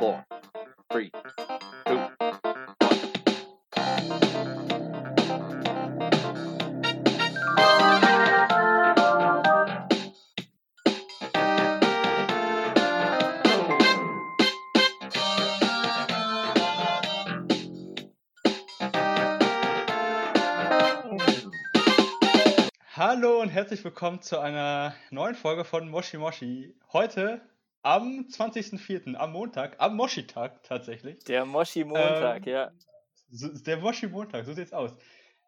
Four, three, two. Hallo und herzlich willkommen zu einer neuen Folge von Moshi Moshi. Heute am 20.04., am Montag, am Moshi-Tag tatsächlich. Der Moshi-Montag, Ähm, ja. So, der Moshi-Montag, so sieht's aus.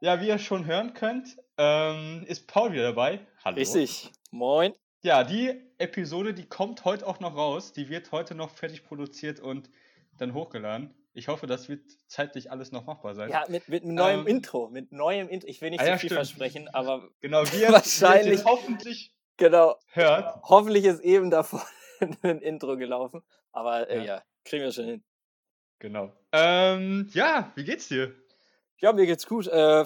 Ja, wie ihr schon hören könnt, ähm, ist Paul wieder dabei. Hallo. Richtig. Moin. Ja, die Episode, die kommt heute auch noch raus. Die wird heute noch fertig produziert und dann hochgeladen. Ich hoffe, das wird zeitlich alles noch machbar sein. Ja, mit, mit neuem Ähm, Intro. Mit neuem Intro. Ich will nicht ah zu ja, viel stimmt. versprechen, aber Genau, wie Wahrscheinlich- jetzt hoffentlich genau. hört. Hoffentlich ist eben davor ein Intro gelaufen. Aber äh, Ja. ja. kriegen wir schon hin. Genau. Ähm, ja, wie geht's dir? Ja, mir geht's gut. Äh,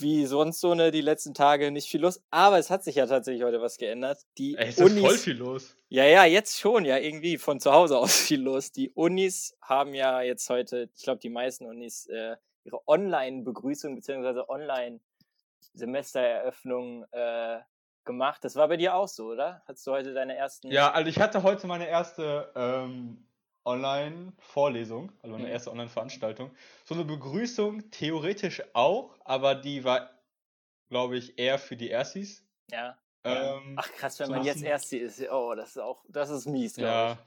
wie sonst so ne, die letzten Tage nicht viel los. Aber es hat sich ja tatsächlich heute was geändert. Die Ey, ist Unis. voll viel los. Ja, ja, jetzt schon, ja, irgendwie von zu Hause aus viel los. Die Unis haben ja jetzt heute, ich glaube, die meisten Unis äh, ihre Online-Begrüßung bzw. Online-Semestereröffnung äh, gemacht. Das war bei dir auch so, oder? Hattest du heute deine ersten. Ja, also ich hatte heute meine erste ähm, Online-Vorlesung, also meine Mhm. erste Online-Veranstaltung. So eine Begrüßung theoretisch auch, aber die war, glaube ich, eher für die Erstis. Ja. Ähm, Ach krass, wenn so man jetzt machen- erst die ist. Oh, das ist auch, das ist mies, glaube ja. ich.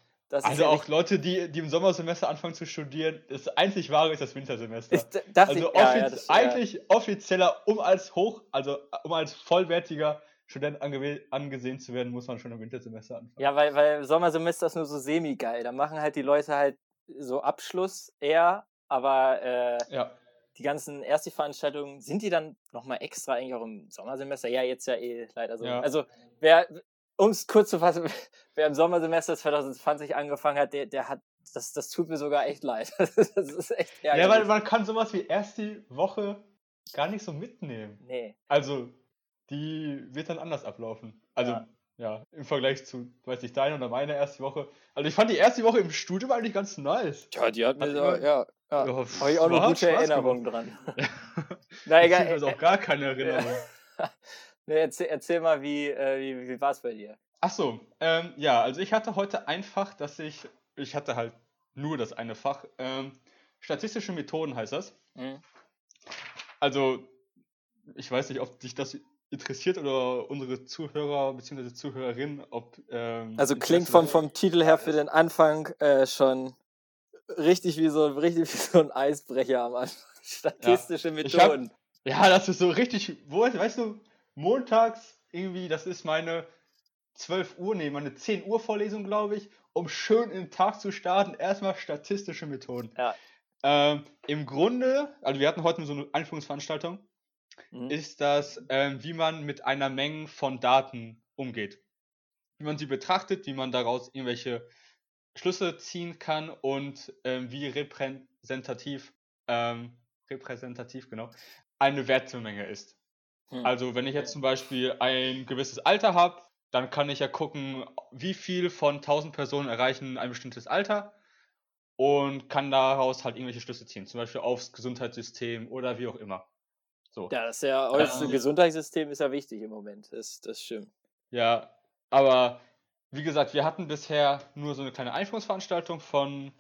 Also ja auch Leute, die, die im Sommersemester anfangen zu studieren, das einzig wahre ist das Wintersemester. ist, also ich, ja, offiz ja, das, ja. eigentlich offizieller, um als hoch, also um als vollwertiger Student angewe- angesehen zu werden, muss man schon im Wintersemester anfangen. Ja, weil, weil Sommersemester ist nur so semi-geil. Da machen halt die Leute halt so Abschluss eher, aber äh, Ja. die ganzen Ersti-Veranstaltungen, sind die dann nochmal extra eigentlich auch im Sommersemester? Ja, jetzt ja eh leider so. Ja. Also, wer, um es kurz zu fassen, wer im Sommersemester 2020 angefangen hat, der, der hat, das, das tut mir sogar echt leid. Das ist echt Ja, ärgerlich. weil man kann sowas wie erst die Woche gar nicht so mitnehmen. nee. Also, die wird dann anders ablaufen. Also, Ja. ja, im Vergleich zu, weiß ich, deine oder meine erste Woche. Also, ich fand die erste Woche im Studium eigentlich ganz nice. Ja, die hat mir so, ja, ja. Ja, Habe ich auch eine gute Erinnerung dran. Na egal. Also äh, auch gar keine Erinnerung. nee, erzähl, erzähl mal, wie, äh, wie, wie war es bei dir? Ach so, ähm, ja, also ich hatte heute ein Fach, dass ich, ich hatte halt nur das eine Fach, ähm, statistische Methoden heißt das. Hm? Also, ich weiß nicht, ob dich das interessiert oder unsere Zuhörer bzw. Zuhörerinnen, ob. Ähm, Also klingt vom, vom Titel her für den Anfang äh, schon richtig wie so, richtig wie so ein Eisbrecher am Anfang. Statistische hab- Methoden. Ja, das ist so richtig, wo, weißt du, montags irgendwie, das ist meine 12 Uhr, nee, meine 10 Uhr Vorlesung, glaube ich, um schön in den Tag zu starten, erstmal statistische Methoden. Ja. Ähm, Im Grunde, also wir hatten heute so eine Einführungsveranstaltung, Mhm. ist das, ähm, wie man mit einer Menge von Daten umgeht. Wie man sie betrachtet, wie man daraus irgendwelche Schlüsse ziehen kann und ähm, wie repräsentativ, ähm, repräsentativ, genau, eine Wertemenge ist. Hm. Also wenn ich jetzt zum Beispiel ein gewisses Alter habe, dann kann ich ja gucken, wie viel von 1000 Personen erreichen ein bestimmtes Alter und kann daraus halt irgendwelche Schlüsse ziehen, zum Beispiel aufs Gesundheitssystem oder wie auch immer. So. ja, das ist ja, das Ähm, Gesundheitssystem ist ja wichtig im Moment. Das, das stimmt. Ja, aber wie gesagt, wir hatten bisher nur so eine kleine Einführungsveranstaltung von,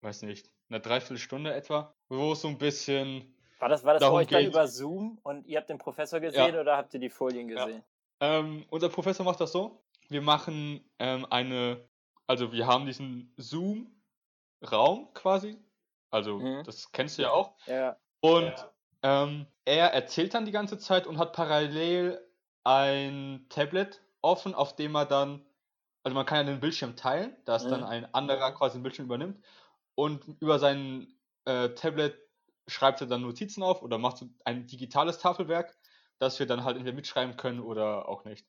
weiß nicht, einer Dreiviertelstunde etwa, wo es so ein bisschen, War das, war das Darum dann über Zoom und ihr habt den Professor gesehen oder habt ihr die Folien Ja. gesehen? ähm, unser Professor macht das so, wir machen ähm, eine, also wir haben diesen Zoom-Raum quasi, also Mhm. das kennst du ja auch, Ja. Und ähm, er erzählt dann die ganze Zeit und hat parallel ein Tablet offen, auf dem er dann, also man kann ja den Bildschirm teilen, dass dann Mhm. ein anderer quasi den Bildschirm übernimmt und über sein äh, Tablet schreibt er dann Notizen auf oder macht so ein digitales Tafelwerk, das wir dann halt entweder mitschreiben können oder auch nicht.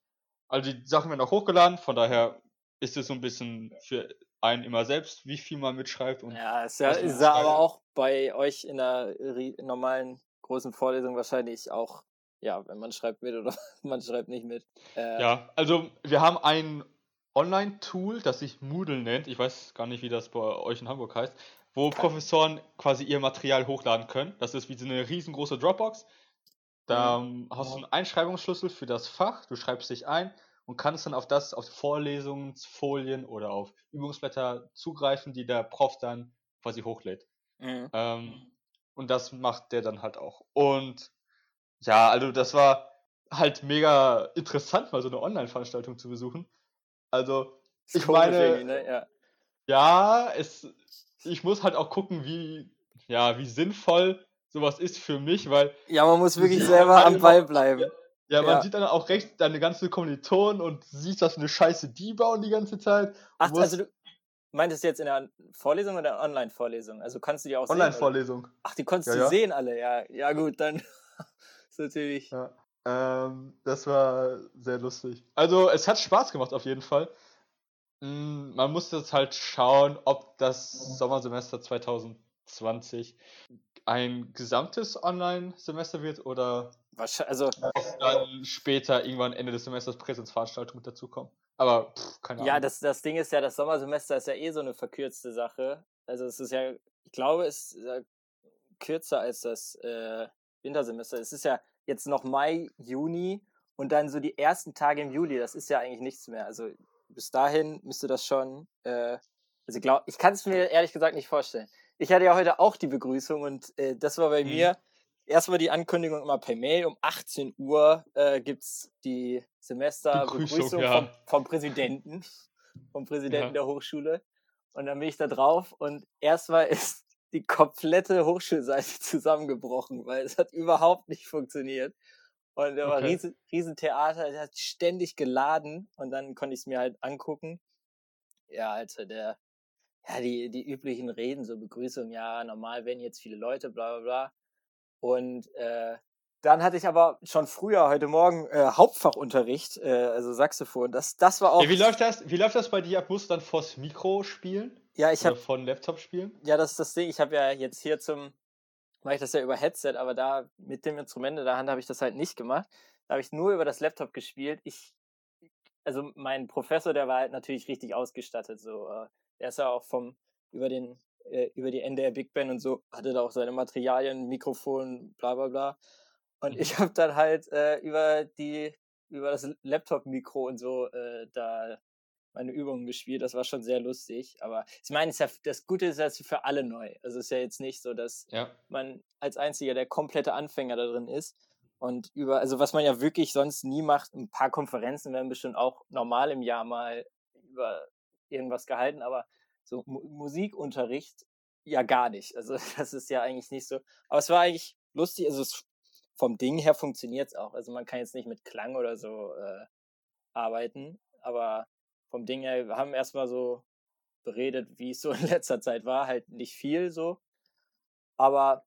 Also die Sachen werden auch hochgeladen, von daher ist es so ein bisschen für einen immer selbst, wie viel man mitschreibt und Ja, ist ja, ist ja aber auch bei euch in der ri- normalen großen Vorlesung wahrscheinlich auch, ja, wenn man schreibt mit oder man schreibt nicht mit. Äh, Ja, also wir haben einen Online-Tool, das sich Moodle nennt. Ich weiß gar nicht, wie das bei euch in Hamburg heißt, wo Professoren quasi ihr Material hochladen können. Das ist wie so eine riesengroße Dropbox. Da Mhm. hast du einen Einschreibungsschlüssel für das Fach, du schreibst dich ein und kannst dann auf das, auf Vorlesungsfolien oder auf Übungsblätter zugreifen, die der Prof dann quasi hochlädt. Mhm. Ähm, und das macht der dann halt auch. Und ja, also das war halt mega interessant, mal so eine Online-Veranstaltung zu besuchen. Also, ich meine, ne? Ja. ja, es, ich muss halt auch gucken, wie, ja, wie sinnvoll sowas ist für mich, weil ja, man muss du wirklich selber am Ball bleiben. ja, man Ja. sieht dann auch recht deine ganzen Kommilitonen und siehst, was für eine Scheiße die bauen die ganze Zeit. Du Ach, also du meintest du jetzt in der Vorlesung oder Online-Vorlesung? Also kannst du die auch? Online-Vorlesung. Ach, die konntest Ja, du ja. sehen alle, ja. Ja, gut, dann ist natürlich. Ja. Ähm, das war sehr lustig. Also, es hat Spaß gemacht auf jeden Fall. Mm, Man muss jetzt halt schauen, ob das Sommersemester 2020 ein gesamtes Online-Semester wird oder Wahrscheinlich, also, ob dann später irgendwann Ende des Semesters Präsenzveranstaltungen mit dazukommen. Aber pff, keine Ahnung. ja, das, das Ding ist ja, das Sommersemester ist ja eh so eine verkürzte Sache. Also, es ist ja, ich glaube, es ist ja kürzer als das äh, Wintersemester. Es ist ja jetzt noch Mai, Juni und dann so die ersten Tage im Juli. Das ist ja eigentlich nichts mehr. Also, bis dahin müsste das schon. Äh, also, ich glaube, ich kann es mir ehrlich gesagt nicht vorstellen. Ich hatte ja heute auch die Begrüßung und äh, das war bei Mhm. mir erstmal die Ankündigung immer per Mail. Um 18 Uhr äh, gibt es die Semesterbegrüßung Begrüßung, ja. vom, vom Präsidenten, vom Präsidenten Ja. der Hochschule. Und dann bin ich da drauf und erstmal ist die komplette Hochschulseite zusammengebrochen, weil es hat überhaupt nicht funktioniert. Und da war Okay. riesen, riesen Theater, der hat ständig geladen und dann konnte ich es mir halt angucken. Ja, also der, ja, die, die üblichen Reden, so Begrüßung, ja, normal werden jetzt viele Leute, bla bla bla. Und äh, dann hatte ich aber schon früher, heute Morgen, äh, Hauptfachunterricht, äh, also Saxophon. Das, das war auch. Ja, wie, läuft das, wie läuft das bei dir ab? Musst du dann vors Mikro spielen? ja, ich habe dem Laptop spielen? Ja, das ist das Ding. Ich habe ja jetzt hier zum, mache ich das ja über Headset, aber da mit dem Instrument in der Hand habe ich das halt nicht gemacht. Da habe ich nur über das Laptop gespielt. Ich, also mein Professor, der war halt natürlich richtig ausgestattet. So, äh, der ist ja auch vom über den äh, über die NDR Big Band und so hatte da auch seine Materialien, Mikrofon, bla bla bla. Und Mhm. ich habe dann halt äh, über die über das Laptop-Mikro und so äh, da meine Übungen gespielt. Das war schon sehr lustig. Aber ich meine, ja, das Gute ist ja es ist für alle neu. Also es ist ja jetzt nicht so, dass Ja. man als einziger der komplette Anfänger da drin ist. Und über, also was man ja wirklich sonst nie macht, ein paar Konferenzen werden bestimmt auch normal im Jahr mal über irgendwas gehalten, aber so Mu Musikunterricht ja gar nicht. Also das ist ja eigentlich nicht so. Aber es war eigentlich lustig, also es, vom Ding her funktioniert es auch. Also man kann jetzt nicht mit Klang oder so äh, arbeiten, aber vom Ding her, wir haben erstmal so beredet, wie es so in letzter Zeit war, halt nicht viel so. Aber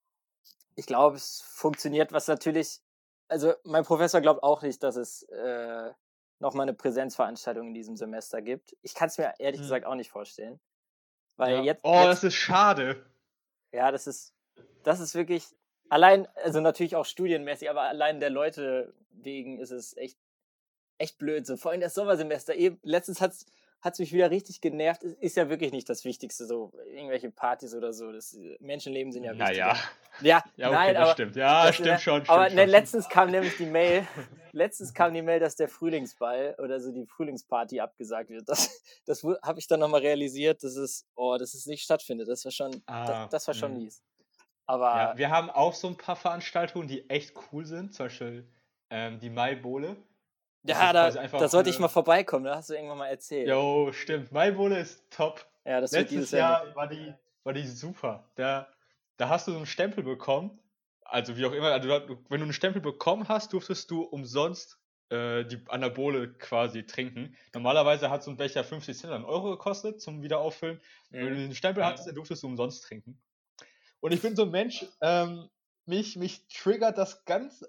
ich glaube, es funktioniert, was natürlich, also mein Professor glaubt auch nicht, dass es äh, nochmal eine Präsenzveranstaltung in diesem Semester gibt. Ich kann es mir ehrlich Hm. gesagt auch nicht vorstellen. Weil ja. jetzt, oh, jetzt, das ist schade. ja, das ist, das ist wirklich, allein, also natürlich auch studienmäßig, aber allein der Leute wegen ist es echt, echt blöd. So, vor allem das Sommersemester. Eben, letztens hat's, hat's mich wieder richtig genervt. Es ist ja wirklich nicht das Wichtigste, so irgendwelche Partys oder so. Das Menschenleben sind ja wichtig. Naja. Ja, Ja, okay, nein, das aber stimmt. Ja, das, stimmt schon. Stimmt aber schon. ne, letztens kam nämlich die Mail, letztens kam die Mail, dass der Frühlingsball oder so die Frühlingsparty abgesagt wird. Das, das habe ich dann nochmal realisiert, dass es, oh, dass es nicht stattfindet. Das war schon, Ah, das, das war schon mhm. mies. Aber Ja, wir haben auch so ein paar Veranstaltungen, die echt cool sind. Zum Beispiel ähm, die Maibowle. Ja, da, da sollte ich mal vorbeikommen. Da hast du irgendwann mal erzählt. Jo, stimmt. Maibowle ist top. Ja, das wird Letztes dieses Jahr. Jahr war die, war die super. Da, da hast du so einen Stempel bekommen. Also wie auch immer, also wenn du einen Stempel bekommen hast, durftest du umsonst äh, die Anabole quasi trinken. Normalerweise hat so ein Becher 50 Cent einen Euro gekostet zum Wiederauffüllen. Wenn du Mhm. den Stempel hattest, dann durftest du umsonst trinken. Und ich bin so ein Mensch, ähm, mich, mich triggert das ganz,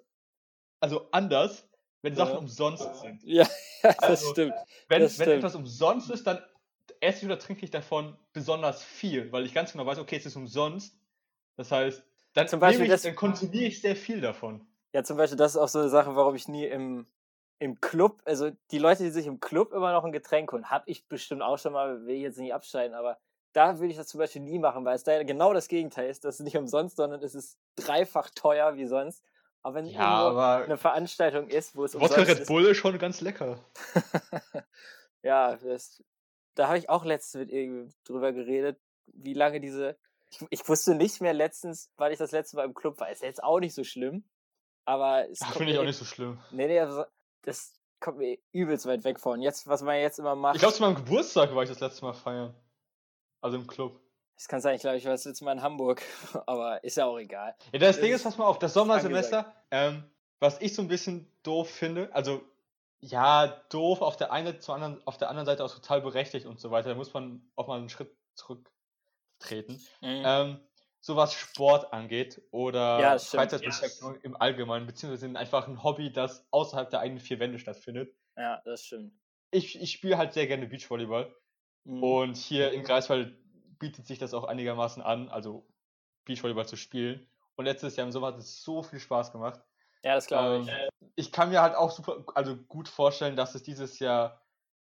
also anders, wenn Sachen Ja. umsonst sind. Ja, das Also, stimmt. Wenn, Das wenn stimmt. etwas umsonst ist, dann esse ich oder trinke ich davon besonders viel, weil ich ganz genau weiß, okay, es ist umsonst. Das heißt, dann, Zum Beispiel ich, das- dann konsumiere ich sehr viel davon. Ja, zum Beispiel, das ist auch so eine Sache, warum ich nie im, im Club, also die Leute, die sich im Club immer noch ein Getränk holen, habe ich bestimmt auch schon mal, will ich jetzt nicht abscheiden, aber da würde ich das zum Beispiel nie machen, weil es da genau das Gegenteil ist. Das ist nicht umsonst, sondern es ist dreifach teuer wie sonst. Aber wenn ja, aber eine Veranstaltung ist, wo es Wodka Red ist, Bull ist schon ganz lecker. ja, das, da habe ich auch letztens mit drüber geredet, wie lange diese. Ich, ich, wusste nicht mehr letztens, weil ich das letzte Mal im Club war. Ist ja jetzt auch nicht so schlimm. Aber es finde ich auch nicht so schlimm. Nee, nee, also, das kommt mir übelst weit weg von. Jetzt, was man jetzt immer macht. Ich glaube, zu meinem Geburtstag war ich das letzte Mal feiern. Also im Club. Das kann sein, ich glaube, ich war das letzte Mal in Hamburg. Aber ist ja auch egal. Ja, das, das Ding ist, pass mal auf, das Sommersemester, ähm, was ich so ein bisschen doof finde, also ja, doof auf der einen zur anderen, auf der anderen Seite auch total berechtigt und so weiter. Da muss man auch mal einen Schritt zurücktreten. Mhm. Ähm, so was Sport angeht oder ja, Freizeitbeschäftigung ja. im Allgemeinen, beziehungsweise einfach ein Hobby, das außerhalb der eigenen vier Wände stattfindet. Ja, das stimmt. Ich, ich spiele halt sehr gerne Beachvolleyball. Mhm. Und hier in Greifswald bietet sich das auch einigermaßen an, also Beachvolleyball zu spielen. Und letztes Jahr im Sommer hat es so viel Spaß gemacht. Ja, das glaube ich. Ähm, ich kann mir halt auch super, also gut vorstellen, dass es dieses Jahr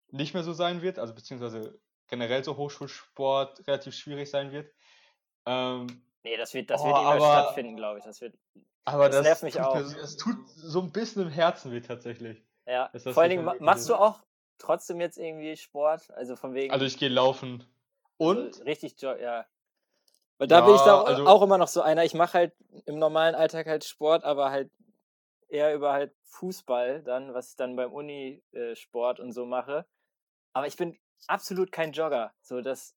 nicht mehr so sein wird, also beziehungsweise generell so Hochschulsport relativ schwierig sein wird. Ähm, nee, das wird, das oh, wird immer aber, stattfinden, glaube ich. Das wird. Aber das, das nervt mich auch. Es tut so ein bisschen im Herzen weh tatsächlich. Ja. Vor allen Dingen machst du auch trotzdem jetzt irgendwie Sport, also von wegen. Also ich gehe laufen. Und? Also richtig, ja. Weil da ja, bin ich da also, auch immer noch so einer. Ich mache halt im normalen Alltag halt Sport, aber halt eher über halt Fußball dann, was ich dann beim Unisport und so mache. Aber ich bin absolut kein Jogger. So, das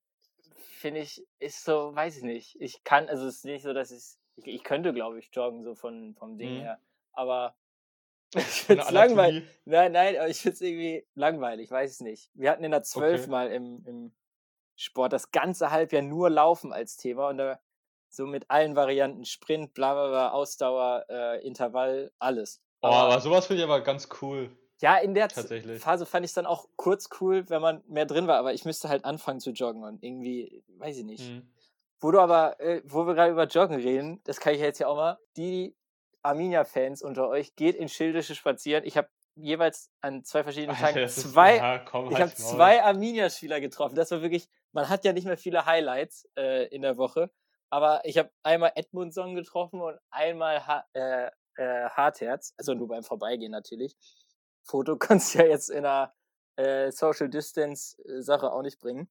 finde ich, ist so, weiß ich nicht. Ich kann, also es ist nicht so, dass ich, ich, ich könnte, glaube ich, joggen, so von, vom Ding mhm. her. Aber ich finde es langweilig. Nein, nein, aber ich finde es irgendwie langweilig, weiß es nicht. Wir hatten in der 12 okay. mal im, im Sport das ganze Halbjahr nur Laufen als Thema und da so mit allen Varianten, Sprint, bla bla bla, Ausdauer, äh, Intervall, alles. Oh, aber, aber sowas finde ich aber ganz cool. Ja, in der Phase fand ich es dann auch kurz cool, wenn man mehr drin war, aber ich müsste halt anfangen zu joggen und irgendwie, weiß ich nicht. Mhm. Wo du aber, äh, wo wir gerade über Joggen reden, das kann ich jetzt ja auch mal, die Arminia-Fans unter euch, geht in Schildische spazieren. Ich habe jeweils an zwei verschiedenen Tagen Alter, zwei, ist, ja, komm, ich habe zwei Arminia-Spieler getroffen. Das war wirklich, man hat ja nicht mehr viele Highlights äh, in der Woche, aber ich habe einmal Edmundson getroffen und einmal ha äh, äh, Hartherz, also nur beim Vorbeigehen natürlich. Foto kannst du ja jetzt in einer äh, Social Distance äh, Sache auch nicht bringen.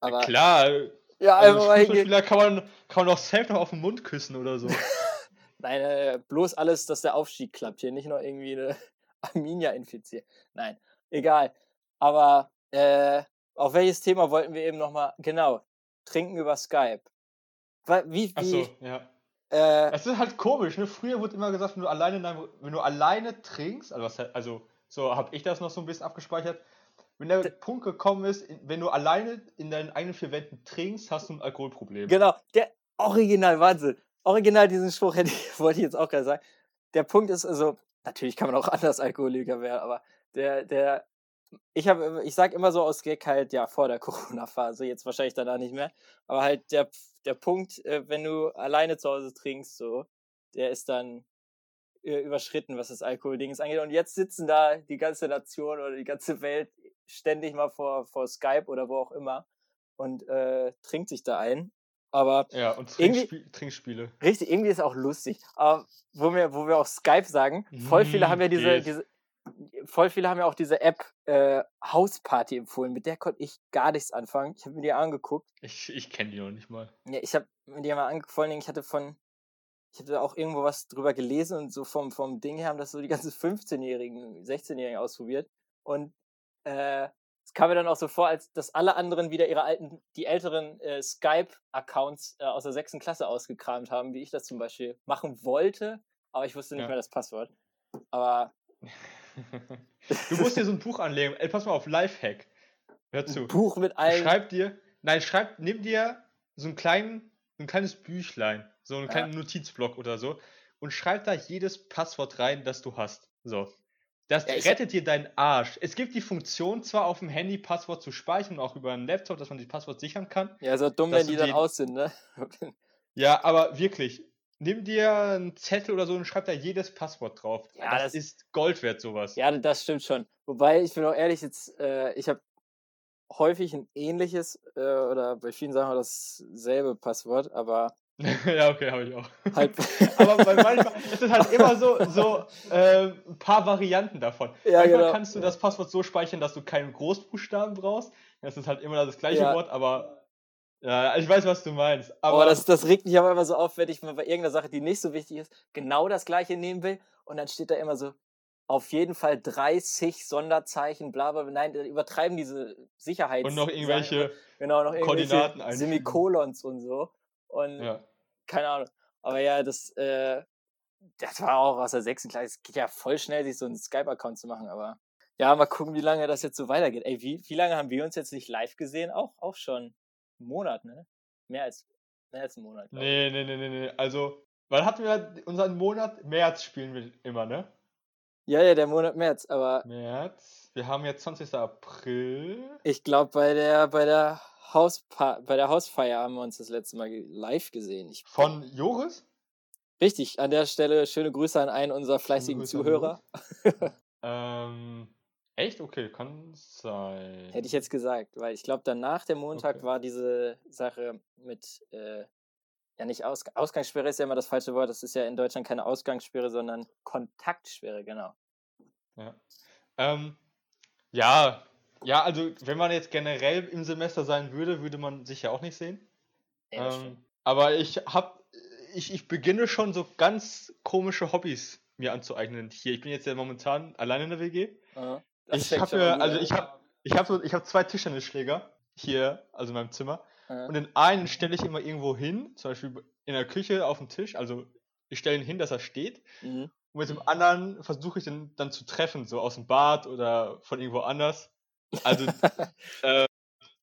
Aber ja, klar. Ja, also einfach mal hingehen. kann man, kann man auch safe noch auf den Mund küssen oder so. Nein, äh, bloß alles, dass der Aufstieg klappt hier, nicht noch irgendwie eine Arminia infiziert. Nein, egal. Aber äh, auf welches Thema wollten wir eben nochmal? Genau, trinken über Skype. Wie, wie, Achso, ja. Äh, es ist halt komisch, ne? Früher wurde immer gesagt, wenn du alleine, deinem, wenn du alleine trinkst, also, was, also so habe ich das noch so ein bisschen abgespeichert, wenn der Punkt gekommen ist, wenn du alleine in deinen eigenen vier Wänden trinkst, hast du ein Alkoholproblem. Genau, der Original Wahnsinn. Original diesen Spruch hätte ich, wollte ich jetzt auch gerade sagen. Der Punkt ist also, natürlich kann man auch anders Alkoholiker werden, aber der, der, ich habe, ich sag immer so aus Gag halt, ja, vor der Corona-Phase, jetzt wahrscheinlich danach nicht mehr, aber halt der, der Punkt, äh, wenn du alleine zu Hause trinkst, so, der ist dann äh, überschritten, was das Alkoholding angeht. Und jetzt sitzen da die ganze Nation oder die ganze Welt ständig mal vor, vor Skype oder wo auch immer und äh, trinkt sich da ein. Aber ja, und Trinkspie Trinkspiele. Richtig, irgendwie ist auch lustig. Aber wo wir, wo wir auch Skype sagen, voll viele haben ja diese, diese, voll viele haben ja auch diese App äh, Hausparty empfohlen. Mit der konnte ich gar nichts anfangen. Ich habe mir die angeguckt. Ich, ich kenne die noch nicht mal. Ja, ich habe mir die mal angeguckt. Vor allem, ich hatte von, ich hatte auch irgendwo was drüber gelesen und so vom, vom Ding her haben das so die ganzen 15-Jährigen, 16-Jährigen ausprobiert. Und äh, es kam mir dann auch so vor, als dass alle anderen wieder ihre alten, die älteren äh, Skype-Accounts äh, aus der sechsten Klasse ausgekramt haben, wie ich das zum Beispiel machen wollte, aber ich wusste nicht ja. mehr das Passwort. Aber. du musst dir so ein Buch anlegen. Ey, pass mal auf, Lifehack. Hör zu. Ein Buch mit allen. Schreib dir, nein, schreib, nimm dir so einen kleinen, ein kleines Büchlein, so einen kleinen ja. Notizblock oder so und schreib da jedes Passwort rein, das du hast. So. Das ja, rettet dir deinen Arsch. Es gibt die Funktion zwar auf dem Handy Passwort zu speichern, auch über einen Laptop, dass man die Passwort sichern kann. Ja, so dumm, wenn die dann aus sind, ne? ja, aber wirklich, nimm dir einen Zettel oder so und schreib da jedes Passwort drauf. Ja, das, das- ist Gold wert, sowas. Ja, das stimmt schon. Wobei, ich bin auch ehrlich, jetzt, äh, ich habe häufig ein ähnliches äh, oder bei vielen Sachen auch dasselbe Passwort, aber ja, okay, habe ich auch. halt. Aber bei manchmal ist es halt immer so, so äh, ein paar Varianten davon. Ja, manchmal genau. kannst du das Passwort so speichern, dass du keinen Großbuchstaben brauchst. Das ist halt immer das gleiche Ja. Wort, aber ja, ich weiß, was du meinst. Aber Aber das, das regt mich aber immer so auf, wenn ich mal bei irgendeiner Sache, die nicht so wichtig ist, genau das gleiche nehmen will und dann steht da immer so, auf jeden Fall 30 Sonderzeichen, bla bla. Nein, übertreiben diese Sicherheits. und noch irgendwelche. genau, noch irgendwelche Koordinaten. Semikolons und so. Und Ja. keine Ahnung. Aber ja, das, äh, das war auch aus der sechsten Klasse. Es geht ja voll schnell, sich so einen Skype-Account zu machen, aber ja, mal gucken, wie lange das jetzt so weitergeht. Ey, wie, wie lange haben wir uns jetzt nicht live gesehen? Auch, auch schon einen Monat, ne? Mehr als, mehr als einen Monat. Nee, nee, nee, nee, nee. Also, wann hatten wir unseren Monat? März spielen wir immer, ne? Ja, ja, der Monat März, aber März. Wir haben jetzt 20. April. ich glaube, bei der, bei der Hauspa bei der Hausfeier haben wir uns das letzte Mal live gesehen. Ich, Von Joris? richtig, an der Stelle schöne Grüße an einen unserer fleißigen Zuhörer. Ähm, echt? Okay, kann sein. Hätte ich jetzt gesagt, weil ich glaube, danach der Montag Okay. war diese Sache mit, äh, ja nicht Aus Ausgangssperre ist ja immer das falsche Wort, das ist ja in Deutschland keine Ausgangssperre, sondern Kontaktsperre, genau. Ja. Ähm, ja, ja, also wenn man jetzt generell im Semester sein würde, würde man sich ja auch nicht sehen. Ja. Ähm, aber ich hab, ich, ich beginne schon so ganz komische Hobbys mir anzueignen hier. Ich bin jetzt ja momentan alleine in der WG. Ich habe mir, also ich habe, ich habe so, ich habe zwei Tischtennisschläger hier, also in meinem Zimmer. Aha. Und den einen stelle ich immer irgendwo hin, zum Beispiel in der Küche auf den Tisch. Also ich stelle ihn hin, dass er steht. Mhm. Und mit dem anderen versuche ich den dann zu treffen, so aus dem Bad oder von irgendwo anders. Also äh,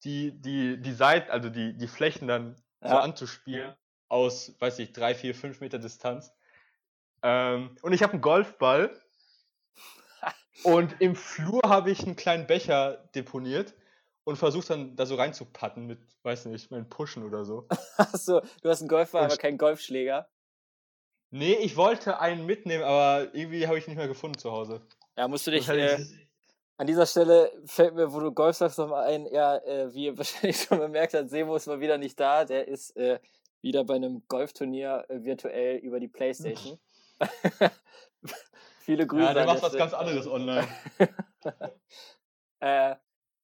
die, die, die Seiten, also die, die Flächen dann so Ja. anzuspielen aus, weiß ich, drei, vier, fünf Meter Distanz. Ähm, und ich habe einen Golfball. und im Flur habe ich einen kleinen Becher deponiert und versuche dann da so reinzupatten mit, weiß nicht, meinen Pushen oder so. Achso, du hast einen Golfball, aber keinen Golfschläger. Nee, ich wollte einen mitnehmen, aber irgendwie habe ich ihn nicht mehr gefunden zu Hause. Ja, musst du dich, äh, an dieser Stelle fällt mir, wo du Golf sagst, nochmal ein, ja, äh, wie ihr wahrscheinlich schon bemerkt habt, Sebo ist mal wieder nicht da, der ist äh, wieder bei einem Golfturnier äh, virtuell über die Playstation. Viele Grüße. ja, der macht was ganz anderes online. Äh,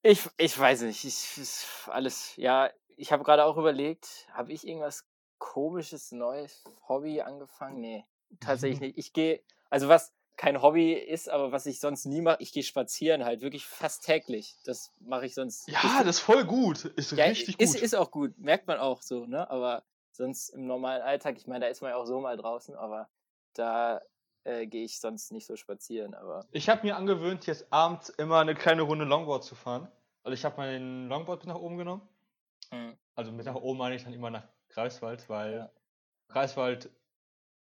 ich, ich weiß nicht. Ich, ist alles, ja, ich habe gerade auch überlegt, habe ich irgendwas komisches, neues Hobby angefangen? Nee, tatsächlich nicht. Ich gehe, also was kein Hobby ist, aber was ich sonst nie mache, ich gehe spazieren halt, wirklich fast täglich. Das mache ich sonst. Ja, ist- das ist voll gut. Ist ja, richtig ist, gut. ist auch gut, merkt man auch so, ne? Aber sonst im normalen Alltag, ich meine, da ist man ja auch so mal draußen, aber da äh, gehe ich sonst nicht so spazieren, aber. Ich habe mir angewöhnt, jetzt abends immer eine kleine Runde Longboard zu fahren. Also ich habe mein Longboard mit nach oben genommen. Mhm. Also mit nach oben meine ich dann immer nach Greifswald, weil Ja. Greifswald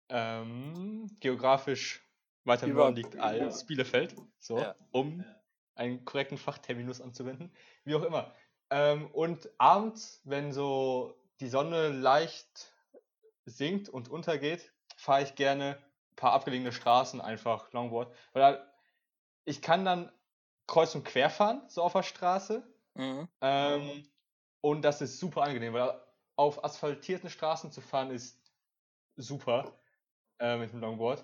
ähm, geografisch weiter im Über- Norden liegt als Bielefeld. So, Ja. um einen korrekten Fachterminus anzuwenden. Wie auch immer. Ähm, und abends, wenn so die Sonne leicht sinkt und untergeht, fahre ich gerne ein paar abgelegene Straßen einfach Longboard. Weil ich kann dann kreuz und quer fahren, so auf der Straße. Mhm. Ähm, und das ist super angenehm, weil auf asphaltierten Straßen zu fahren ist super äh, mit dem Longboard.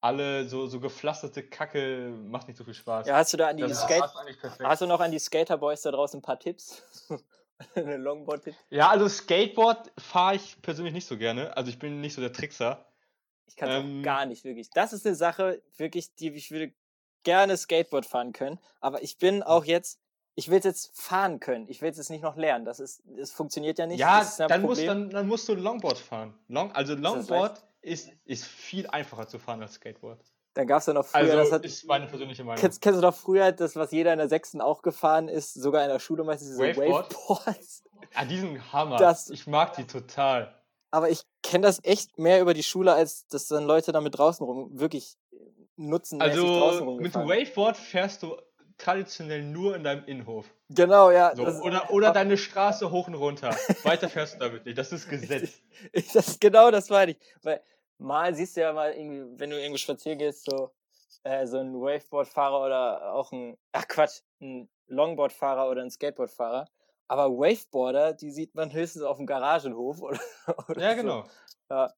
Alle so, so gepflasterte Kacke macht nicht so viel Spaß. Ja, hast du da an die das Skate. Hast du noch an die Skaterboys da draußen ein paar Tipps? Eine Longboard-Tipp? Ja, also Skateboard fahre ich persönlich nicht so gerne. Also ich bin nicht so der Trickser. Ich kann es Ähm. gar nicht, wirklich. Das ist eine Sache, wirklich, die ich würde gerne Skateboard fahren können. Aber ich bin auch jetzt, ich will es jetzt fahren können. Ich will es jetzt nicht noch lernen. Das ist, das funktioniert ja nicht. ja, dann musst, Problem. dann, dann musst du Longboard fahren. Long, also Longboard ist, ist viel einfacher zu fahren als Skateboard. Dann gab es ja noch früher, Also das hat, ist meine persönliche Meinung. kennst, kennst du noch früher das, was jeder in der Sechsten auch gefahren ist, sogar in der Schule meistens, diese Waveboard? Waveboards. Ah, diesen Hammer. Das- ich mag die total. Aber ich kenne das echt mehr über die Schule, als dass dann Leute damit draußen rum wirklich nutzen. Also mit. Waveboard fährst du traditionell nur in deinem Innenhof. Genau, ja. So, oder oder deine Straße hoch und runter. Weiter fährst du damit nicht. Das ist Gesetz. Ich, das, genau das meine ich. Weil mal siehst du ja mal irgendwie, wenn du irgendwo spazieren gehst, so, äh, so ein Waveboard-Fahrer oder auch ein, ach Quatsch, ein Longboard-Fahrer oder ein Skateboard-Fahrer. Aber Waveboarder, die sieht man höchstens auf dem Garagenhof oder, oder Ja, so. genau. Ja.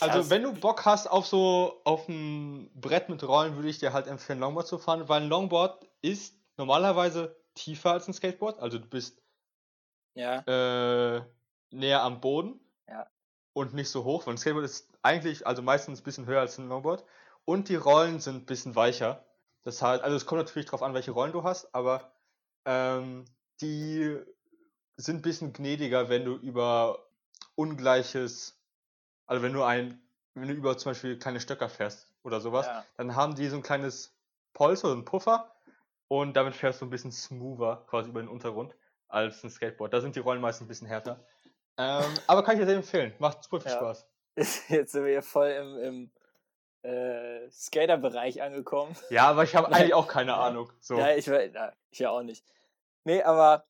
Also, wenn du Bock hast auf so auf ein Brett mit Rollen, würde ich dir halt empfehlen, Longboard zu fahren, weil ein Longboard ist normalerweise tiefer als ein Skateboard. Also, du bist Ja, äh, näher am Boden Ja. und nicht so hoch, weil ein Skateboard ist eigentlich, also meistens ein bisschen höher als ein Longboard. Und die Rollen sind ein bisschen weicher. Das heißt, also es kommt natürlich darauf an, welche Rollen du hast, aber ähm, die sind ein bisschen gnädiger, wenn du über ungleiches, also wenn du ein, wenn du über zum Beispiel kleine Stöcker fährst oder sowas, ja. dann haben die so ein kleines Polster, so einen Puffer und damit fährst du ein bisschen smoother quasi über den Untergrund als ein Skateboard. Da sind die Rollen meistens ein bisschen härter. Ähm, aber kann ich dir sehr empfehlen. Macht super viel Ja. Spaß. Jetzt sind wir hier voll im, im äh, Skater-Bereich angekommen. Ja, aber ich habe eigentlich auch keine Ahnung. So. Ja, ich, na, ich ja auch nicht. Nee, aber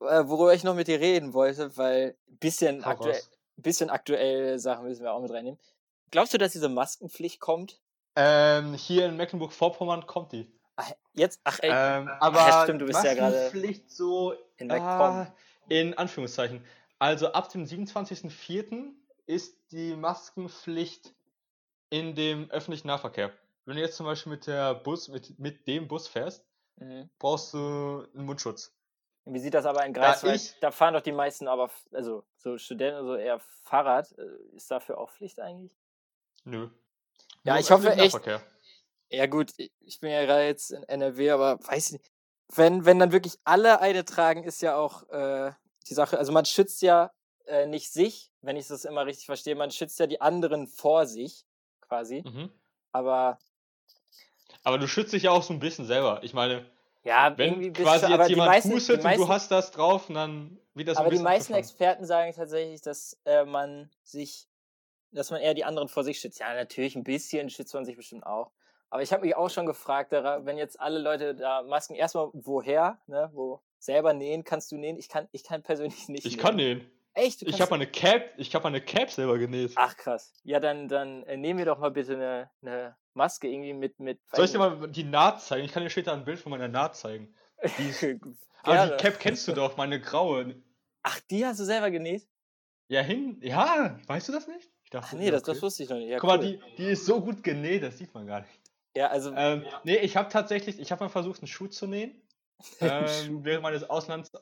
äh, worüber ich noch mit dir reden wollte, weil ein bisschen, aktuell, bisschen aktuelle Sachen müssen wir auch mit reinnehmen. Glaubst du, dass diese Maskenpflicht kommt? Ähm, hier in Mecklenburg-Vorpommern kommt die. Ach, jetzt? Ach, ey, Ähm, ja, aber stimmt, du bist ja gerade Maskenpflicht so in ah, in Anführungszeichen. Also ab dem 27.04. ist die Maskenpflicht in dem öffentlichen Nahverkehr. Wenn du jetzt zum Beispiel mit der Bus, mit, mit dem Bus fährst, Mhm. brauchst du einen Mundschutz. Wie sieht das aber in Da Greifswald? ich- Da fahren doch die meisten aber, also so Studenten oder so eher Fahrrad. Äh, Ist dafür auch Pflicht eigentlich? Nö. Ja, Nur ich hoffe echt-. Ja gut, ich bin ja gerade jetzt in NRW, aber weiß nicht. Wenn, wenn dann wirklich alle eine tragen, ist ja auch äh, die Sache. Also man schützt ja äh, nicht sich, wenn ich das immer richtig verstehe, man schützt ja die anderen vor sich, quasi. Mhm. Aber Aber du schützt dich ja auch so ein bisschen selber. Ich meine, ja, irgendwie wenn quasi du, jetzt die jemand meisten, hustet die und meisten, du hast das drauf, dann wird das ein aber die bisschen meisten abgefangen. Experten sagen tatsächlich, dass äh, man sich, dass man eher die anderen vor sich schützt. Ja, natürlich ein bisschen schützt man sich bestimmt auch. Aber ich habe mich auch schon gefragt, wenn jetzt alle Leute da Masken, erstmal woher, ne, wo selber nähen, kannst du nähen? Ich kann, ich kann persönlich nicht Ich nähen. kann nähen. Echt? Ich habe eine Cap, ich habe eine Cap selber genäht. Ach krass. Ja, dann, dann äh, nehmen wir doch mal bitte eine, eine Maske irgendwie mit. mit Soll ich dir mal die Naht zeigen? Ich kann dir später ein Bild von meiner Naht zeigen. Die ist, aber die Cap kennst du doch, meine graue. Ach, die hast du selber genäht? Ja, hin. Ja, weißt du das nicht? Ich dachte, Ach nee, ja, das, okay. das wusste ich noch nicht. Ja, Guck mal, cool. die, die ist so gut genäht, das sieht man gar nicht. Ja, also. Ähm, nee, ich habe tatsächlich, ich habe mal versucht, einen Schuh zu nähen. Ähm, während meines Auslands,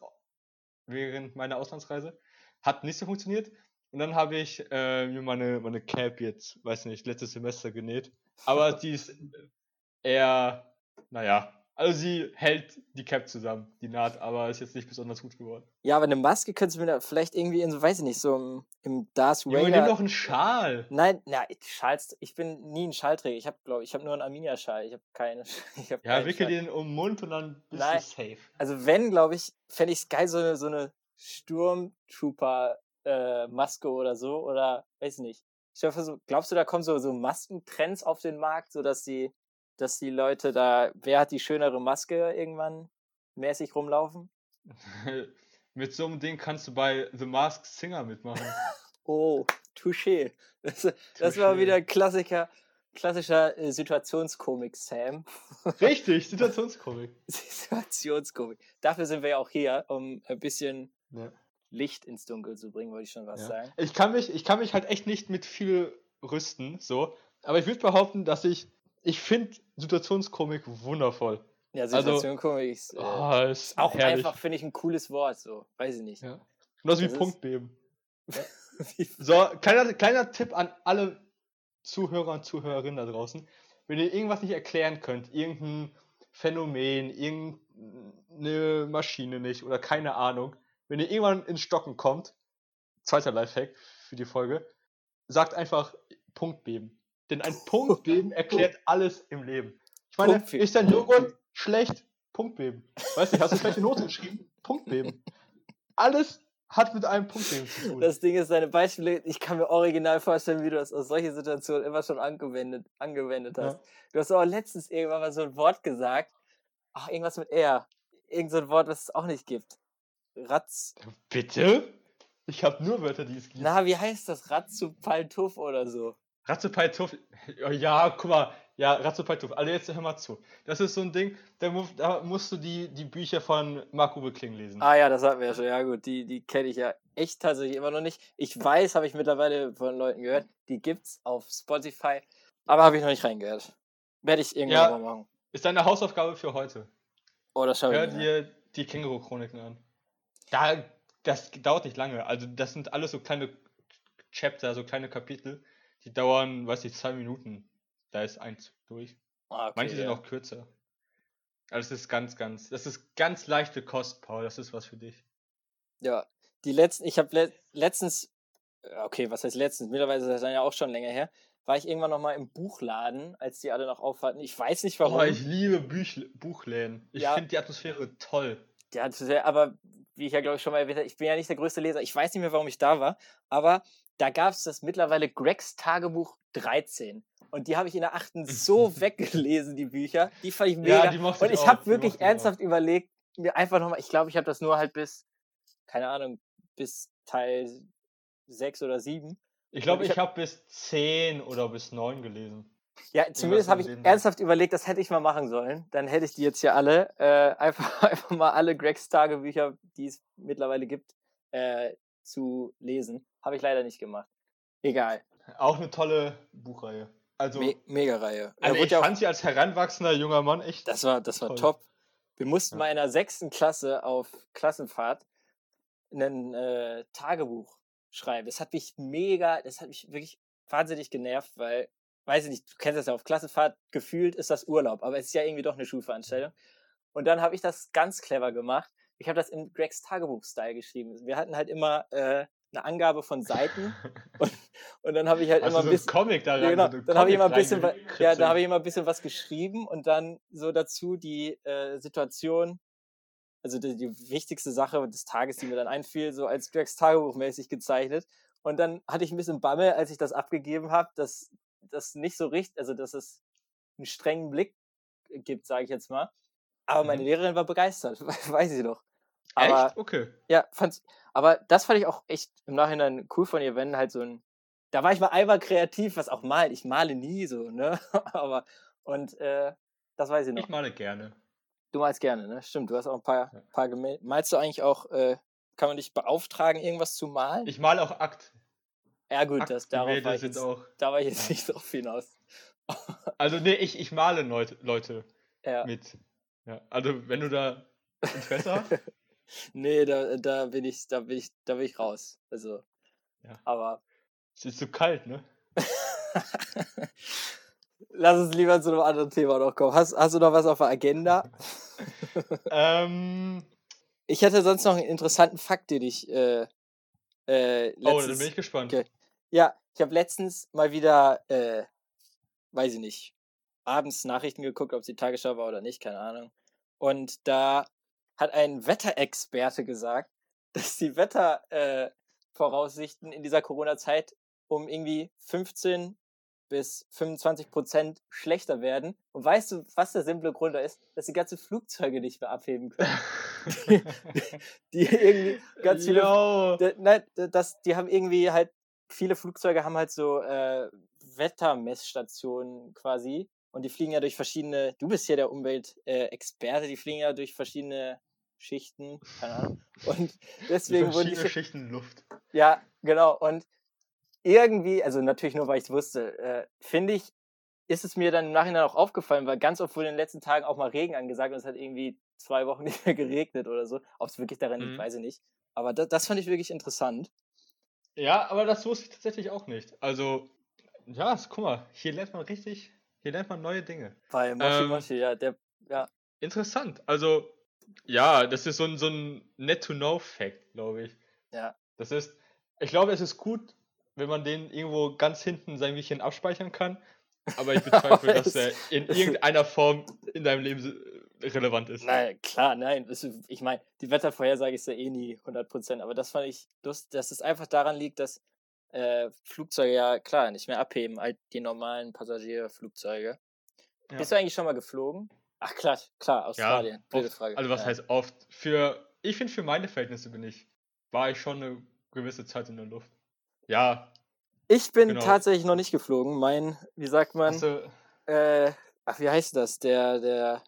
während meiner Auslandsreise. Hat nicht so funktioniert. Und dann habe ich äh, mir meine, meine Cap jetzt, weiß nicht, letztes Semester genäht. Aber die ist eher, naja, also sie hält die Cap zusammen, die Naht, aber ist jetzt nicht besonders gut geworden. Ja, aber eine Maske könntest du mir da vielleicht irgendwie in so, weiß ich nicht, so im, im Darth Junge, nimm Vader. doch einen Schal. Nein, na, ich- Schals, ich bin nie ein Schalträger. Ich habe, glaube ich, habe nur einen Arminia-Schal. Ich habe keine. Ich hab Ja, wickel Schal. den um den Mund und dann bist Nein. du safe. Also wenn, glaube ich, fände ich es geil, so eine, so eine Sturmtrooper-Maske oder so. Oder weiß nicht. Ich hoffe, so, glaubst du, da kommen so, so Maskentrends auf den Markt, sodass die, dass die Leute da, wer hat die schönere Maske irgendwann mäßig rumlaufen? Mit so einem Ding kannst du bei The Masked Singer mitmachen. Oh, touché. Das, das war Touché. wieder ein Klassiker, klassischer äh, Situationskomik, Sam. Richtig, Situationskomik. Situationskomik. Dafür sind wir ja auch hier, um ein bisschen Ja. Licht ins Dunkel zu bringen, wollte ich schon was Ja. sagen. Ich, kann mich, ich kann mich halt echt nicht mit viel rüsten, so. Aber ich würde behaupten, dass ich. Ich finde Situationskomik wundervoll. Ja, Also, Situationskomik ist äh, Oh, ist auch herrlich. einfach, finde ich, ein cooles Wort, so. Weiß ich nicht. Ja. Genauso wie Punktbeben. So, kleiner, kleiner Tipp an alle Zuhörer und Zuhörerinnen da draußen. Wenn ihr irgendwas nicht erklären könnt, irgendein Phänomen, irgendeine Maschine nicht oder keine Ahnung, wenn ihr irgendwann ins Stocken kommt, zweiter Lifehack für die Folge, sagt einfach Punktbeben. Denn ein Punktbeben erklärt alles im Leben. Ich meine, Punktbeben. ist dein Joghurt schlecht? Punktbeben. Weißt du, hast du schlechte Note geschrieben? Punktbeben. Alles hat mit einem Punktbeben zu tun. Das Ding ist, deine Beispiele, ich kann mir original vorstellen, wie du das aus solchen Situationen immer schon angewendet, angewendet hast. Ja. Du hast auch letztens irgendwann mal so ein Wort gesagt, Ach, irgendwas mit R. Irgend so ein Wort, was es auch nicht gibt. Ratz. Bitte? Ich habe nur Wörter, die es gibt. Na, wie heißt das? Ratzupaltuff oder so. Ratzepaltuff. Ja, guck mal. Ja, Ratzepaltuff. Also jetzt hör mal zu. Das ist so ein Ding, da, da musst du die, die Bücher von Marc-Uwe Kling lesen. Ah ja, das hatten wir ja schon. Ja gut, die, die kenne ich ja echt tatsächlich immer noch nicht. Ich weiß, habe ich mittlerweile von Leuten gehört, die gibt's auf Spotify, aber habe ich noch nicht reingehört. Werde ich irgendwann Ja. mal machen. Ist deine Hausaufgabe für heute. Oh, das Hör ich mir. dir die Känguru-Chroniken an. Da, das dauert nicht lange. Also das sind alles so kleine Chapter, so kleine Kapitel. Die dauern, weiß ich, zwei Minuten. Da ist eins durch. Ah, okay, Manche sind ja. auch kürzer. Also das ist ganz, ganz, das ist ganz leichte Kost, Paul. Das ist was für dich. Ja, die letzten, ich habe le letztens, äh, okay, was heißt letztens? Mittlerweile ist das dann ja auch schon länger her. War ich irgendwann noch mal im Buchladen, als die alle noch auf hatten. Ich weiß nicht warum. Oh, ich liebe Büch Buchläden. Ich Ja. finde die Atmosphäre toll. Ja, aber wie ich ja glaube ich schon mal erwähnt habe, ich bin ja nicht der größte Leser. Ich weiß nicht mehr, warum ich da war, aber da gab es das mittlerweile Gregs Tagebuch 13. Und die habe ich in der achten so weggelesen, die Bücher. Die fand ich mega. Ja, die Und ich ich habe wirklich ich auch. ernsthaft überlegt, mir einfach nochmal, ich glaube, ich habe das nur halt bis, keine Ahnung, bis Teil 6 oder 7. Ich glaube, ich ich habe bis 10 oder bis 9 gelesen. Ja, zumindest habe ich in dem- ernsthaft überlegt, das hätte ich mal machen sollen. Dann hätte ich die jetzt hier alle, äh, einfach, einfach mal alle Gregs Tagebücher, die es mittlerweile gibt, äh, zu lesen. Habe ich leider nicht gemacht. Egal. Auch eine tolle Buchreihe. Also, Me Mega-Reihe. Also ich ja fand sie als heranwachsender junger Mann echt. Das war, das war Toll. top. Wir mussten Ja. mal in der sechsten Klasse auf Klassenfahrt ein äh, Tagebuch schreiben. Das hat mich mega, das hat mich wirklich wahnsinnig genervt, weil, weiß ich nicht, du kennst das ja auf Klassenfahrt, gefühlt ist das Urlaub, aber es ist ja irgendwie doch eine Schulveranstaltung. Und dann habe ich das ganz clever gemacht. Ich habe das in Gregs Tagebuch-Style geschrieben. Wir hatten halt immer äh, eine Angabe von Seiten und, und dann habe ich halt Also immer so ein ein bisschen. Comic da Ja, genau. so ein Dann habe ich immer ein bisschen, ja, da habe ich immer ein bisschen was geschrieben und dann so dazu die äh, Situation, also die, die wichtigste Sache des Tages, die mir dann einfiel, so als Drax Tagebuch mäßig gezeichnet. Und dann hatte ich ein bisschen Bammel, als ich das abgegeben habe, dass das nicht so richtig, also dass es einen strengen Blick gibt, sage ich jetzt mal. Aber meine Mhm. Lehrerin war begeistert, weiß ich noch. Aber Echt? Okay. ja, fand's, aber das fand ich auch echt im Nachhinein cool von ihr, wenn halt so ein, da war ich mal einmal kreativ, was auch malt. Ich male nie so, ne? aber, und äh, das weiß ich noch. Ich male gerne. Du malst gerne, ne? Stimmt, du hast auch ein paar, Ja. paar Gemälde. Malst du eigentlich auch, äh, kann man dich beauftragen, irgendwas zu malen? Ich male auch Akt. Ja, gut, das, darauf war ich, jetzt, auch. da war ich jetzt nicht drauf hinaus. Also nee, ich, ich male Leute, Leute Ja. mit. Ja. Also wenn du da Interesse hast. Nee, da, da bin ich, da bin ich, da bin ich raus. Also, Ja. aber Es ist zu kalt, ne? lass uns lieber zu einem anderen Thema noch kommen. Hast, hast du noch was auf der Agenda? ähm, Ich hätte sonst noch einen interessanten Fakt, den ich äh, äh, oh, dann letztens, bin ich gespannt. Okay. Ja, ich habe letztens mal wieder, äh, weiß ich nicht, abends Nachrichten geguckt, ob es die Tagesschau war oder nicht, keine Ahnung. Und da hat ein Wetterexperte gesagt, dass die Wettervoraussichten äh, in dieser Corona-Zeit um irgendwie 15 bis 25 Prozent schlechter werden. Und weißt du, was der simple Grund da ist? Dass die ganzen Flugzeuge nicht mehr abheben können. Die irgendwie ganz viele Yo. Nein, das, die haben irgendwie halt, viele Flugzeuge haben halt so äh, Wettermessstationen quasi. Und die fliegen ja durch verschiedene, du bist ja der Umweltexperte, äh, die fliegen ja durch verschiedene Schichten, keine Ahnung. Und deswegen wurden die, verschiedene Schichten Luft. ja, genau. Und irgendwie, also natürlich nur, weil ich es wusste, äh, finde ich, ist es mir dann im Nachhinein auch aufgefallen, weil ganz oft wurde in den letzten Tagen auch mal Regen angesagt und es hat irgendwie zwei Wochen nicht mehr geregnet oder so. Ob es wirklich daran liegt, Mhm. weiß ich nicht. Aber das, das fand ich wirklich interessant. Ja, aber das wusste ich tatsächlich auch nicht. Also, ja, guck mal, hier lernt man richtig, hier lernt man neue Dinge. Bei Moshi Ähm, Moshi, ja, der, ja, Interessant. Also, ja, das ist so ein, so ein Net-to-Know-Fact, glaube ich. ja. Das ist, ich glaube, es ist gut, wenn man den irgendwo ganz hinten sein Wiechen abspeichern kann. Aber ich bezweifle, dass er in irgendeiner Form in deinem Leben äh, relevant ist. Nein, klar, nein. Ich meine, die Wettervorhersage ist ja eh nie 100%, aber das fand ich lustig, dass es einfach daran liegt, dass äh, Flugzeuge ja, klar, nicht mehr abheben, als die normalen Passagierflugzeuge. Ja. Bist du eigentlich schon mal geflogen? Ach klar, klar, Australien. Blöde oft, Frage. also was ja. heißt oft? Für, ich finde, für meine Verhältnisse bin ich, war ich schon eine gewisse Zeit in der Luft. Ja, Ich bin genau. tatsächlich noch nicht geflogen. Mein, wie sagt man, du, äh, ach, wie heißt das? Der, der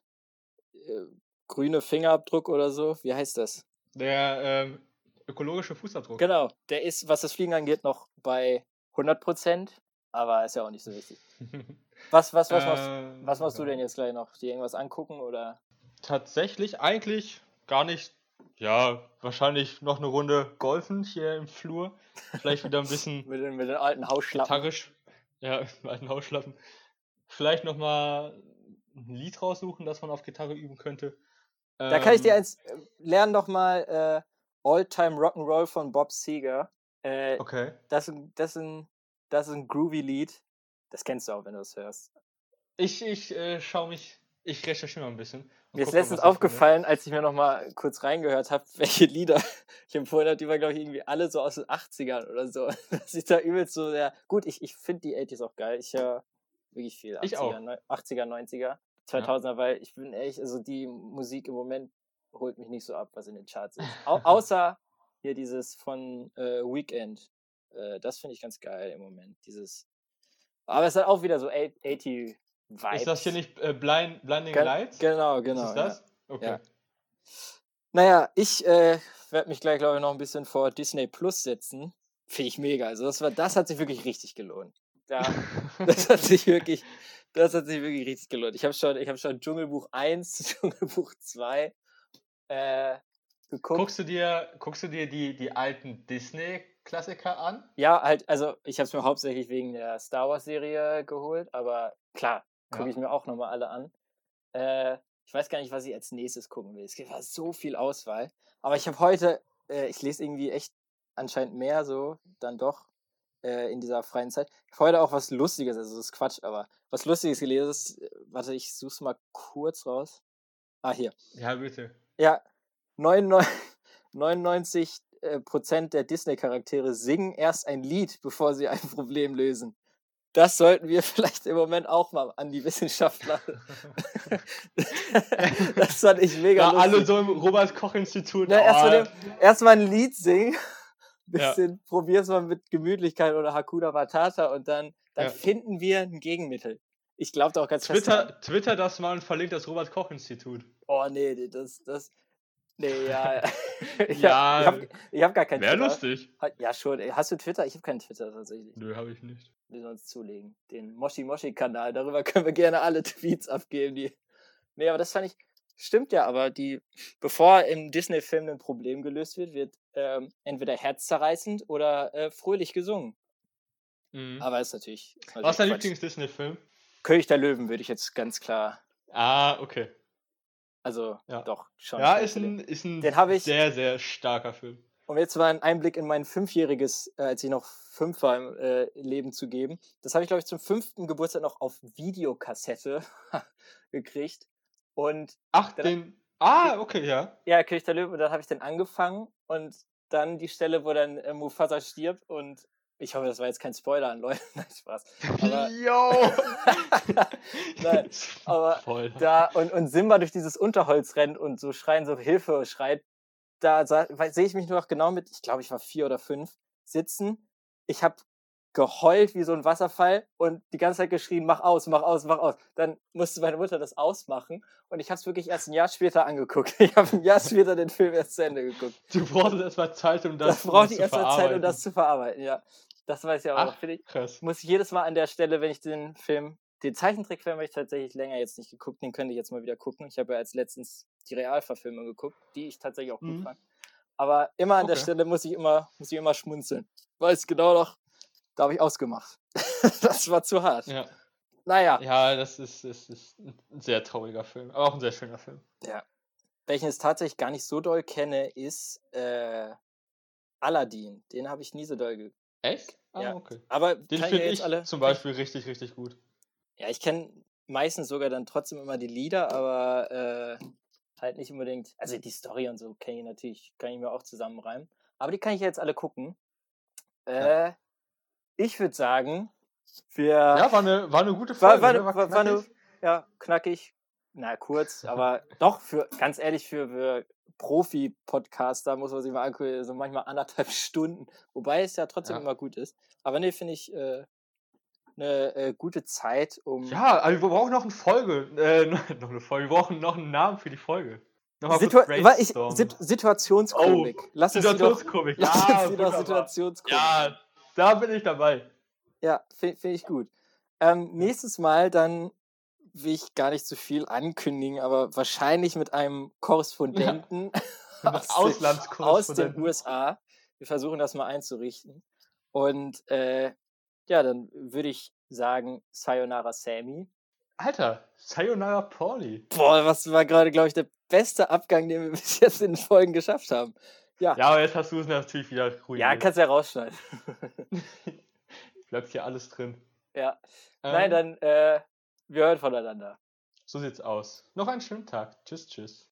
grüne Fingerabdruck oder so? Wie heißt das? der ähm, ökologische Fußabdruck. Genau, der ist, was das Fliegen angeht, noch bei 100 Prozent, aber ist ja auch nicht so wichtig. Was, was, was, machst, Ähm, was machst du ja. denn jetzt gleich noch? Dir irgendwas angucken oder? Tatsächlich eigentlich gar nicht. Ja, wahrscheinlich noch eine Runde golfen hier im Flur. Vielleicht wieder ein bisschen Mit den, mit den alten Hausschlappen. gitarrisch. Ja, im alten Hausschlappen. Vielleicht nochmal ein Lied raussuchen, das man auf Gitarre üben könnte. Da kann ich dir Ähm, eins, äh, lern doch mal äh, All-Time Rock'n'Roll von Bob Seger. Äh, Okay. das, ist ein- das, ist ein, das ist ein groovy Lied. Das kennst du auch, wenn du es hörst. Ich, ich äh, schaue mich, ich recherchiere mal ein bisschen. Mir ist letztens ich finde. aufgefallen, als ich mir noch mal kurz reingehört habe, welche Lieder ich empfohlen habe, die waren, glaube ich, irgendwie alle so aus den 80ern oder so. Dass ich da übelst so sehr. Gut, ich, ich finde die 80s auch geil. Ich höre wirklich viel. 80er, Ich auch. neu- 80er, 90er, 2000er, weil ich bin ehrlich, also die Musik im Moment holt mich nicht so ab, was in den Charts ist. Au außer hier dieses von äh, Weekend. Äh, das finde ich ganz geil im Moment. Dieses. Aber es hat auch wieder so 80 Vibes. Ist das hier nicht äh, Blind, Blinding Ge- Lights? Genau, genau. Ist es ja. das? Okay. Ja. Naja, ich äh, werde mich gleich, glaube ich, noch ein bisschen vor Disney Plus setzen. Finde ich mega. Also das war, das hat sich wirklich richtig gelohnt. Ja, das hat sich wirklich, das hat sich wirklich richtig gelohnt. Ich habe schon, ich habe schon Dschungelbuch 1, Dschungelbuch 2 äh, geguckt. guckst du dir, guckst du dir die, die alten Disney-Klassiker an? Ja, halt, also ich habe es mir hauptsächlich wegen der Star Wars Serie geholt, aber klar, gucke Ja. ich mir auch nochmal alle an. Äh, ich weiß gar nicht, was ich als nächstes gucken will. Es gibt so viel Auswahl. Aber ich habe heute, äh, ich lese irgendwie echt anscheinend mehr so, dann doch äh, in dieser freien Zeit. Ich habe heute auch was Lustiges, also das ist Quatsch, aber was Lustiges gelesen. Äh, warte, ich such's mal kurz raus. Ah, hier. Ja, bitte. Ja, 99, 99 äh, Prozent der Disney-Charaktere singen erst ein Lied, bevor sie ein Problem lösen. Das sollten wir vielleicht im Moment auch mal an die Wissenschaftler. das fand ich mega Ja, alle lustig. so im Robert-Koch-Institut. Na, erst, oh, mal dem, erst mal ein Lied singen, Ja. bisschen probier's mal mit Gemütlichkeit oder Hakuna Matata und dann, dann Ja. finden wir ein Gegenmittel. Ich glaube da auch ganz fest dran. Twitter, Twitter das mal und verlinkt das Robert-Koch-Institut. Oh nee, das, das. Nee, ja. ich Ja, hab, ich hab, ich hab gar kein Wäre Twitter. lustig. Ha- Ja, schon. Hast du Twitter? Ich habe keinen Twitter tatsächlich. Nö, habe ich nicht. Wir sollen uns zulegen. Den Moshi Moshi Kanal. Darüber können wir gerne alle Tweets abgeben. Die... Nee, aber das fand ich. Stimmt ja, aber die, bevor im Disney-Film ein Problem gelöst wird, wird ähm, entweder herzzerreißend oder äh, fröhlich gesungen. Mhm. Aber ist natürlich. Ist Was ist dein. Lieblings-Disney-Film? König der Löwen würde ich jetzt ganz klar. Ah, okay. Also, Ja. doch, schon. Ja, ist ein, ist ein ich- sehr, sehr starker Film. Um jetzt mal einen Einblick in mein fünfjähriges, äh, als ich noch fünf war im äh, Leben zu geben. Das habe ich, glaube ich, zum fünften Geburtstag noch auf Videokassette gekriegt. Und Ach, den. Ah, okay, ja. ja, König der Löwen, und dann habe ich den angefangen und dann die Stelle, wo dann äh, Mufasa stirbt und ich hoffe, das war jetzt kein Spoiler an Leute. Nein, Spaß. Aber, Yo! Nein, aber Voll. da und, und Simba durch dieses Unterholz rennt und so schreien, so Hilfe schreit, da sehe ich mich nur noch genau mit, ich glaube, ich war vier oder fünf, sitzen. Ich habe geheult wie so ein Wasserfall und die ganze Zeit geschrien, mach aus, mach aus, mach aus. Dann musste meine Mutter das ausmachen und ich habe es wirklich erst ein Jahr später angeguckt. Ich habe ein Jahr später den Film erst zu Ende geguckt. Du brauchst erstmal Zeit, um Da das, um brauchte das ich zu erst mal Zeit, um das zu verarbeiten, ja. Das weiß ich aber, Ach, finde ich, krass. muss ich jedes Mal an der Stelle, wenn ich den Film, den Zeichentrickfilm habe ich tatsächlich länger jetzt nicht geguckt, den könnte ich jetzt mal wieder gucken. Ich habe ja als letztens die Realverfilmung geguckt, die ich tatsächlich auch gut Mhm. fand. Aber immer an der Okay. Stelle muss ich immer, muss ich immer schmunzeln. Weiß genau noch, da habe ich ausgemacht. das war zu hart. Ja. Naja, ja, das ist, ist, ist ein sehr trauriger Film, aber auch ein sehr schöner Film. welchen ich tatsächlich gar nicht so doll kenne, ist äh, Aladdin. Den habe ich nie so doll Echt? Ah, Ja. okay. Aber Den finde ja ich alle. zum Beispiel richtig, richtig gut. Ja, ich kenne meistens sogar dann trotzdem immer die Lieder, aber äh, halt nicht unbedingt. Also die Story und so kenne ich natürlich, kann ich mir auch zusammenreimen. Aber die kann ich jetzt alle gucken. Äh, Ich würde sagen, wir. Ja, war eine, war eine gute war, Folge. war, ne? war, war, war eine, knackig. ja, knackig. na kurz, aber doch für, ganz ehrlich, für, für Profi-Podcaster muss man sich mal angucken, so manchmal anderthalb Stunden, wobei es ja trotzdem Ja. immer gut ist. Aber nee, finde ich äh, eine äh, gute Zeit, um Ja, also wir brauchen noch eine Folge. Äh, noch eine Folge. Wir brauchen noch einen Namen für die Folge. Nochmal Situa ich. Sit Situationskomik. Oh, lass uns die doch, Situationskomik. lass uns die doch. Situationskomik. Ja, da bin ich dabei. Ja, finde find ich gut. Ähm, nächstes Mal dann will ich gar nicht zu viel ankündigen, aber wahrscheinlich mit einem Korrespondenten aus, den, aus den Auslandskorrespondenten. USA. Wir versuchen das mal einzurichten. Und äh, ja, dann würde ich sagen, Sayonara Sammy. Alter, Sayonara Pauli. Boah, was war gerade, glaube ich, der beste Abgang, den wir bis jetzt in den Folgen geschafft haben. Ja, Ja, aber jetzt hast du es natürlich wieder ruhig. ja kannst ja rausschneiden. Bleibt hier alles drin. ja. Ähm, Nein, dann, äh, wir hören voneinander. So sieht's aus. Noch einen schönen Tag. Tschüss, tschüss.